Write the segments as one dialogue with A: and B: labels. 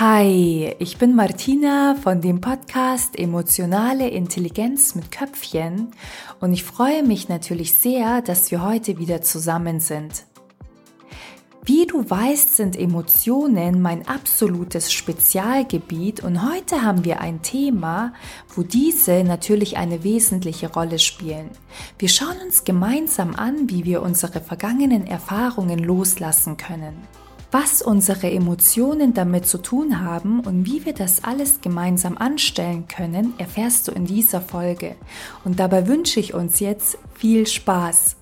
A: Hi, ich bin Martina von dem Podcast Emotionale Intelligenz mit Köpfchen und ich freue mich natürlich sehr, dass wir heute wieder zusammen sind. Wie du weißt, sind Emotionen mein absolutes Spezialgebiet und heute haben wir ein Thema, wo diese natürlich eine wesentliche Rolle spielen. Wir schauen uns gemeinsam an, wie wir unsere vergangenen Erfahrungen loslassen können was unsere Emotionen damit zu tun haben und wie wir das alles gemeinsam anstellen können, erfährst du in dieser Folge. Und dabei wünsche ich uns jetzt viel Spaß.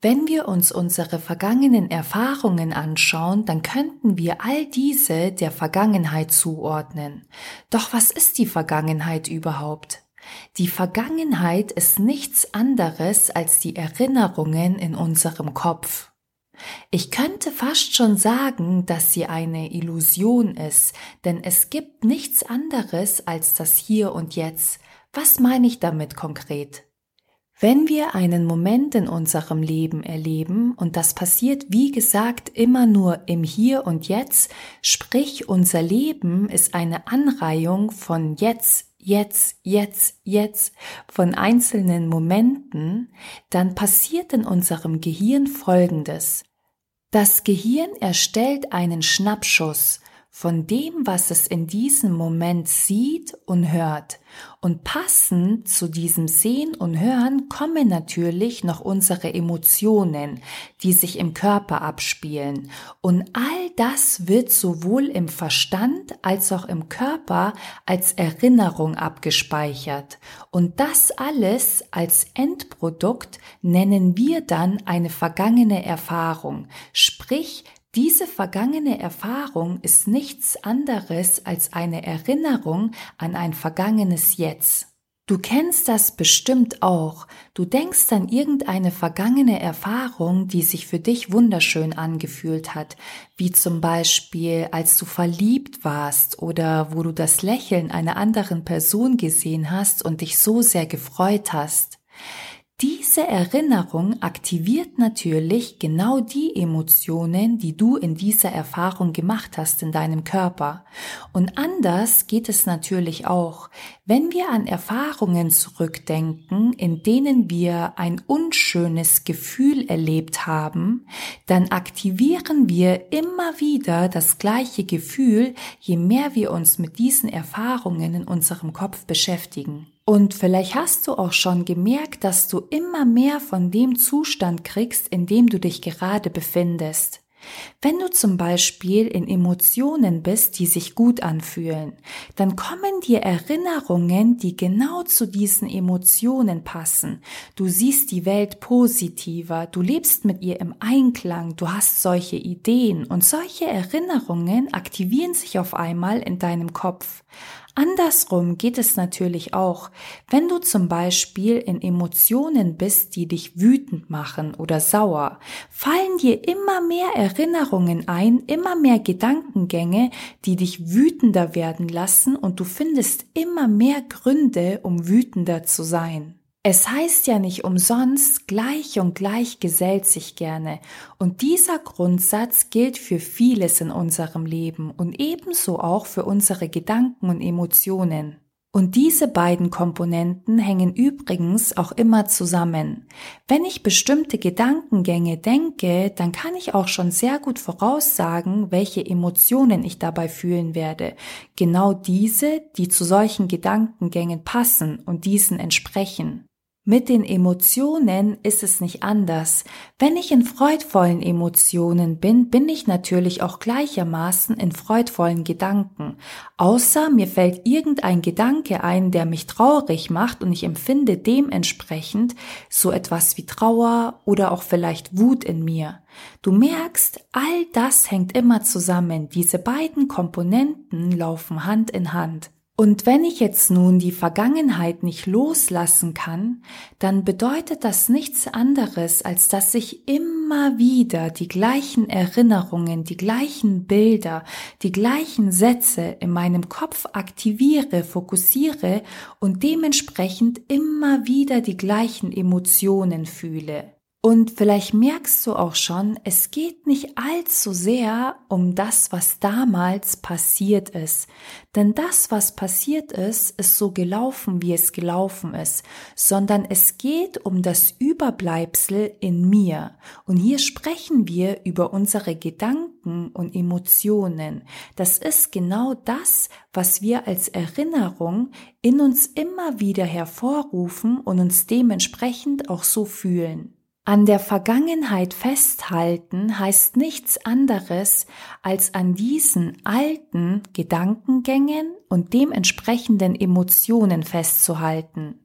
A: Wenn wir uns unsere vergangenen Erfahrungen anschauen, dann könnten wir all diese der Vergangenheit zuordnen. Doch was ist die Vergangenheit überhaupt? Die Vergangenheit ist nichts anderes als die Erinnerungen in unserem Kopf. Ich könnte fast schon sagen, dass sie eine Illusion ist, denn es gibt nichts anderes als das Hier und Jetzt. Was meine ich damit konkret? Wenn wir einen Moment in unserem Leben erleben, und das passiert, wie gesagt, immer nur im Hier und Jetzt, sprich unser Leben ist eine Anreihung von jetzt, jetzt, jetzt, jetzt, von einzelnen Momenten, dann passiert in unserem Gehirn Folgendes. Das Gehirn erstellt einen Schnappschuss von dem, was es in diesem Moment sieht und hört. Und passend zu diesem Sehen und Hören kommen natürlich noch unsere Emotionen, die sich im Körper abspielen. Und all das wird sowohl im Verstand als auch im Körper als Erinnerung abgespeichert. Und das alles als Endprodukt nennen wir dann eine vergangene Erfahrung, sprich diese vergangene Erfahrung ist nichts anderes als eine Erinnerung an ein vergangenes Jetzt. Du kennst das bestimmt auch. Du denkst an irgendeine vergangene Erfahrung, die sich für dich wunderschön angefühlt hat, wie zum Beispiel als du verliebt warst oder wo du das Lächeln einer anderen Person gesehen hast und dich so sehr gefreut hast. Diese Erinnerung aktiviert natürlich genau die Emotionen, die du in dieser Erfahrung gemacht hast in deinem Körper. Und anders geht es natürlich auch, wenn wir an Erfahrungen zurückdenken, in denen wir ein unschönes Gefühl erlebt haben, dann aktivieren wir immer wieder das gleiche Gefühl, je mehr wir uns mit diesen Erfahrungen in unserem Kopf beschäftigen. Und vielleicht hast du auch schon gemerkt, dass du immer mehr von dem Zustand kriegst, in dem du dich gerade befindest. Wenn du zum Beispiel in Emotionen bist, die sich gut anfühlen, dann kommen dir Erinnerungen, die genau zu diesen Emotionen passen. Du siehst die Welt positiver, du lebst mit ihr im Einklang, du hast solche Ideen und solche Erinnerungen aktivieren sich auf einmal in deinem Kopf. Andersrum geht es natürlich auch, wenn du zum Beispiel in Emotionen bist, die dich wütend machen oder sauer, fallen dir immer mehr Erinnerungen ein, immer mehr Gedankengänge, die dich wütender werden lassen und du findest immer mehr Gründe, um wütender zu sein. Es heißt ja nicht umsonst, gleich und gleich gesellt sich gerne. Und dieser Grundsatz gilt für vieles in unserem Leben und ebenso auch für unsere Gedanken und Emotionen. Und diese beiden Komponenten hängen übrigens auch immer zusammen. Wenn ich bestimmte Gedankengänge denke, dann kann ich auch schon sehr gut voraussagen, welche Emotionen ich dabei fühlen werde. Genau diese, die zu solchen Gedankengängen passen und diesen entsprechen. Mit den Emotionen ist es nicht anders. Wenn ich in freudvollen Emotionen bin, bin ich natürlich auch gleichermaßen in freudvollen Gedanken. Außer mir fällt irgendein Gedanke ein, der mich traurig macht und ich empfinde dementsprechend so etwas wie Trauer oder auch vielleicht Wut in mir. Du merkst, all das hängt immer zusammen. Diese beiden Komponenten laufen Hand in Hand. Und wenn ich jetzt nun die Vergangenheit nicht loslassen kann, dann bedeutet das nichts anderes, als dass ich immer wieder die gleichen Erinnerungen, die gleichen Bilder, die gleichen Sätze in meinem Kopf aktiviere, fokussiere und dementsprechend immer wieder die gleichen Emotionen fühle. Und vielleicht merkst du auch schon, es geht nicht allzu sehr um das, was damals passiert ist. Denn das, was passiert ist, ist so gelaufen, wie es gelaufen ist, sondern es geht um das Überbleibsel in mir. Und hier sprechen wir über unsere Gedanken und Emotionen. Das ist genau das, was wir als Erinnerung in uns immer wieder hervorrufen und uns dementsprechend auch so fühlen. An der Vergangenheit festhalten heißt nichts anderes, als an diesen alten Gedankengängen und dementsprechenden Emotionen festzuhalten.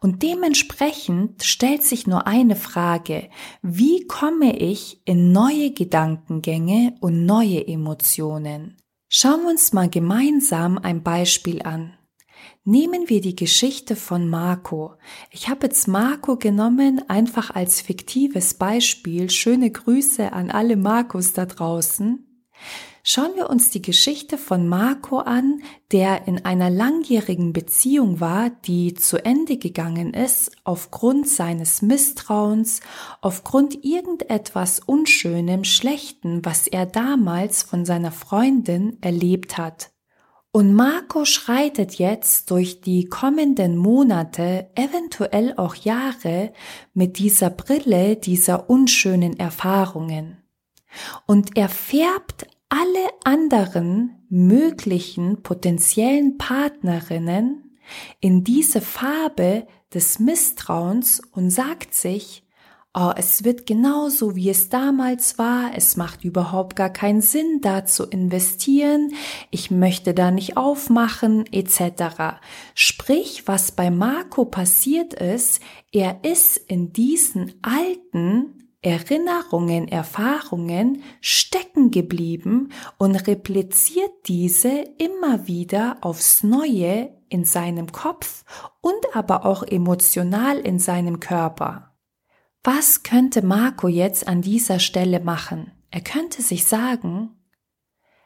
A: Und dementsprechend stellt sich nur eine Frage, wie komme ich in neue Gedankengänge und neue Emotionen? Schauen wir uns mal gemeinsam ein Beispiel an. Nehmen wir die Geschichte von Marco. Ich habe jetzt Marco genommen, einfach als fiktives Beispiel. Schöne Grüße an alle Marcos da draußen. Schauen wir uns die Geschichte von Marco an, der in einer langjährigen Beziehung war, die zu Ende gegangen ist aufgrund seines Misstrauens, aufgrund irgendetwas Unschönem, Schlechten, was er damals von seiner Freundin erlebt hat. Und Marco schreitet jetzt durch die kommenden Monate, eventuell auch Jahre, mit dieser Brille dieser unschönen Erfahrungen. Und er färbt alle anderen möglichen potenziellen Partnerinnen in diese Farbe des Misstrauens und sagt sich, oh, es wird genauso wie es damals war, es macht überhaupt gar keinen Sinn, da zu investieren, ich möchte da nicht aufmachen, etc. Sprich, was bei Marco passiert ist, er ist in diesen alten Erinnerungen, Erfahrungen stecken geblieben und repliziert diese immer wieder aufs Neue in seinem Kopf und aber auch emotional in seinem Körper. Was könnte Marco jetzt an dieser Stelle machen? Er könnte sich sagen,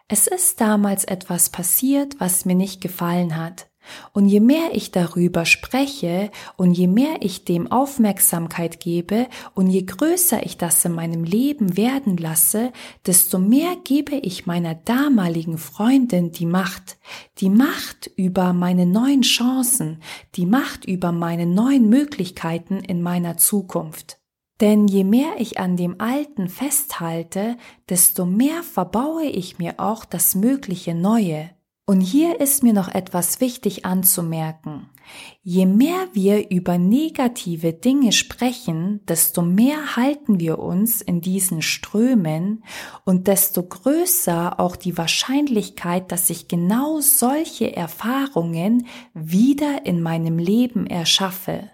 A: es ist damals etwas passiert, was mir nicht gefallen hat. Und je mehr ich darüber spreche und je mehr ich dem Aufmerksamkeit gebe und je größer ich das in meinem Leben werden lasse, desto mehr gebe ich meiner damaligen Freundin die Macht. Die Macht über meine neuen Chancen, die Macht über meine neuen Möglichkeiten in meiner Zukunft. Denn je mehr ich an dem Alten festhalte, desto mehr verbaue ich mir auch das mögliche Neue. Und hier ist mir noch etwas wichtig anzumerken. Je mehr wir über negative Dinge sprechen, desto mehr halten wir uns in diesen Strömen und desto größer auch die Wahrscheinlichkeit, dass ich genau solche Erfahrungen wieder in meinem Leben erschaffe.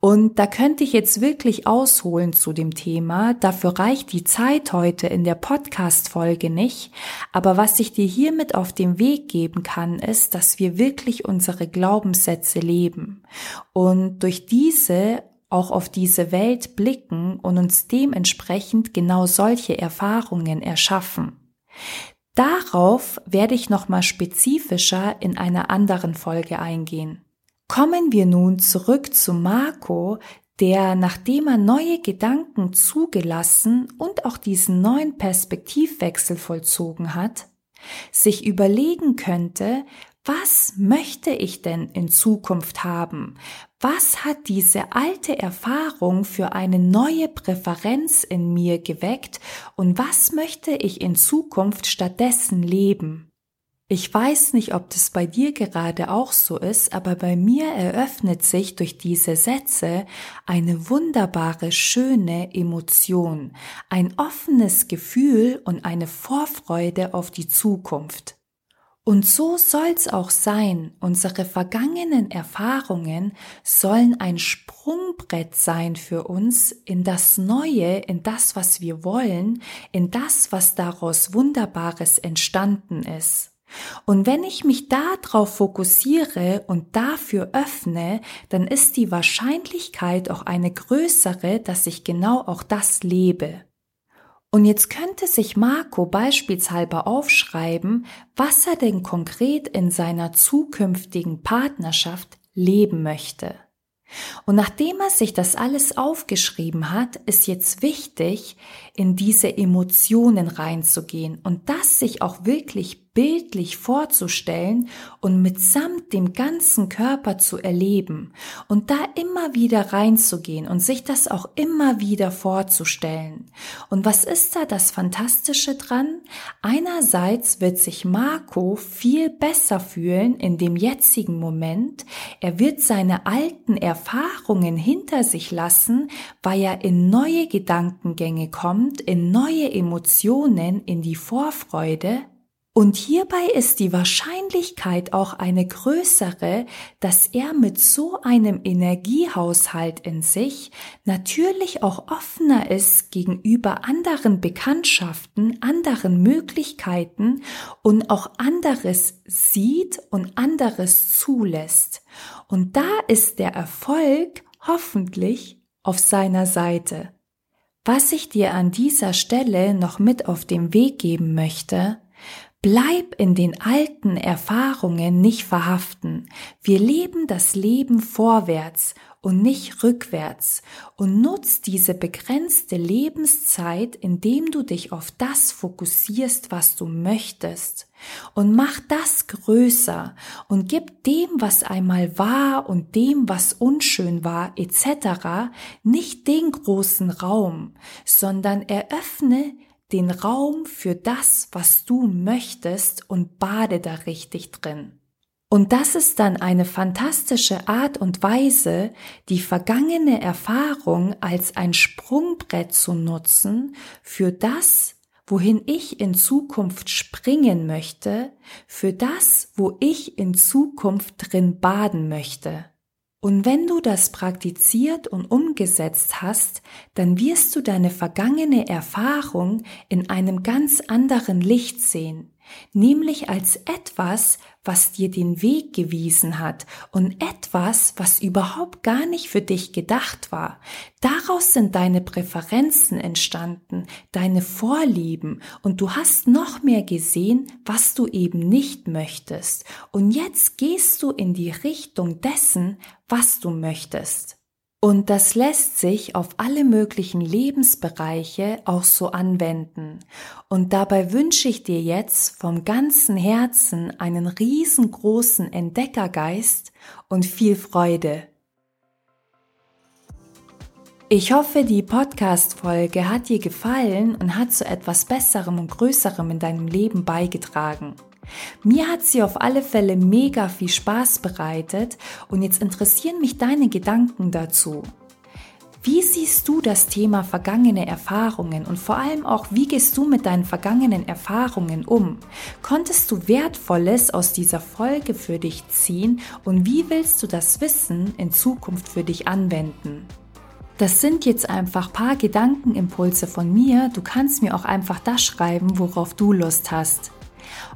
A: Und da könnte ich jetzt wirklich ausholen zu dem Thema. Dafür reicht die Zeit heute in der Podcast-Folge nicht. Aber was ich dir hiermit auf den Weg geben kann, ist, dass wir wirklich unsere Glaubenssätze leben und durch diese auch auf diese Welt blicken und uns dementsprechend genau solche Erfahrungen erschaffen. Darauf werde ich nochmal spezifischer in einer anderen Folge eingehen. Kommen wir nun zurück zu Marco, der, nachdem er neue Gedanken zugelassen und auch diesen neuen Perspektivwechsel vollzogen hat, sich überlegen könnte, was möchte ich denn in Zukunft haben? Was hat diese alte Erfahrung für eine neue Präferenz in mir geweckt und was möchte ich in Zukunft stattdessen leben? Ich weiß nicht, ob das bei dir gerade auch so ist, aber bei mir eröffnet sich durch diese Sätze eine wunderbare, schöne Emotion, ein offenes Gefühl und eine Vorfreude auf die Zukunft. Und so soll's auch sein. Unsere vergangenen Erfahrungen sollen ein Sprungbrett sein für uns in das Neue, in das, was wir wollen, in das, was daraus Wunderbares entstanden ist. Und wenn ich mich darauf fokussiere und dafür öffne, dann ist die Wahrscheinlichkeit auch eine größere, dass ich genau auch das lebe. Und jetzt könnte sich Marco beispielshalber aufschreiben, was er denn konkret in seiner zukünftigen Partnerschaft leben möchte. Und nachdem er sich das alles aufgeschrieben hat, ist jetzt wichtig, in diese Emotionen reinzugehen und das sich auch wirklich bildlich vorzustellen und mitsamt dem ganzen Körper zu erleben und da immer wieder reinzugehen und sich das auch immer wieder vorzustellen. Und was ist da das Fantastische dran? Einerseits wird sich Marco viel besser fühlen in dem jetzigen Moment. Er wird seine alten Erfahrungen hinter sich lassen, weil er in neue Gedankengänge kommt, in neue Emotionen, in die Vorfreude und hierbei ist die Wahrscheinlichkeit auch eine größere, dass er mit so einem Energiehaushalt in sich natürlich auch offener ist gegenüber anderen Bekanntschaften, anderen Möglichkeiten und auch anderes sieht und anderes zulässt. Und da ist der Erfolg hoffentlich auf seiner Seite. Was ich dir an dieser Stelle noch mit auf den Weg geben möchte, Bleib in den alten Erfahrungen nicht verhaften. Wir leben das Leben vorwärts und nicht rückwärts und nutz diese begrenzte Lebenszeit, indem du dich auf das fokussierst, was du möchtest und mach das größer und gib dem, was einmal war und dem, was unschön war, etc., nicht den großen Raum, sondern eröffne den Raum für das, was du möchtest und bade da richtig drin. Und das ist dann eine fantastische Art und Weise, die vergangene Erfahrung als ein Sprungbrett zu nutzen für das, wohin ich in Zukunft springen möchte, für das, wo ich in Zukunft drin baden möchte. Und wenn du das praktiziert und umgesetzt hast, dann wirst du deine vergangene Erfahrung in einem ganz anderen Licht sehen, nämlich als etwas, was dir den Weg gewiesen hat und etwas, was überhaupt gar nicht für dich gedacht war. Daraus sind deine Präferenzen entstanden, deine Vorlieben und du hast noch mehr gesehen, was du eben nicht möchtest. Und jetzt gehst du in die Richtung dessen, was du möchtest. Und das lässt sich auf alle möglichen Lebensbereiche auch so anwenden. Und dabei wünsche ich dir jetzt vom ganzen Herzen einen riesengroßen Entdeckergeist und viel Freude. Ich hoffe, die Podcast-Folge hat dir gefallen und hat zu etwas Besserem und Größerem in deinem Leben beigetragen. Mir hat sie auf alle Fälle mega viel Spaß bereitet und jetzt interessieren mich deine Gedanken dazu. Wie siehst du das Thema vergangene Erfahrungen und vor allem auch, wie gehst du mit deinen vergangenen Erfahrungen um? Konntest du Wertvolles aus dieser Folge für dich ziehen und wie willst du das Wissen in Zukunft für dich anwenden? Das sind jetzt einfach paar Gedankenimpulse von mir. Du kannst mir auch einfach das schreiben, worauf du Lust hast.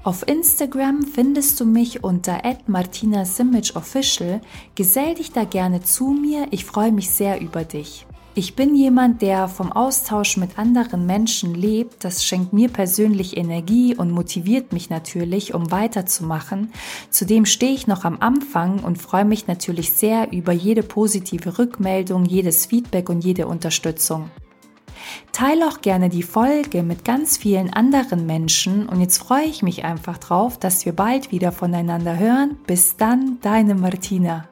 A: Auf Instagram findest du mich unter @martina_simic_official. Gesell dich da gerne zu mir, ich freue mich sehr über dich. Ich bin jemand, der vom Austausch mit anderen Menschen lebt. Das schenkt mir persönlich Energie und motiviert mich natürlich, um weiterzumachen. Zudem stehe ich noch am Anfang und freue mich natürlich sehr über jede positive Rückmeldung, jedes Feedback und jede Unterstützung. Teile auch gerne die Folge mit ganz vielen anderen Menschen und jetzt freue ich mich einfach drauf, dass wir bald wieder voneinander hören. Bis dann, deine Martina.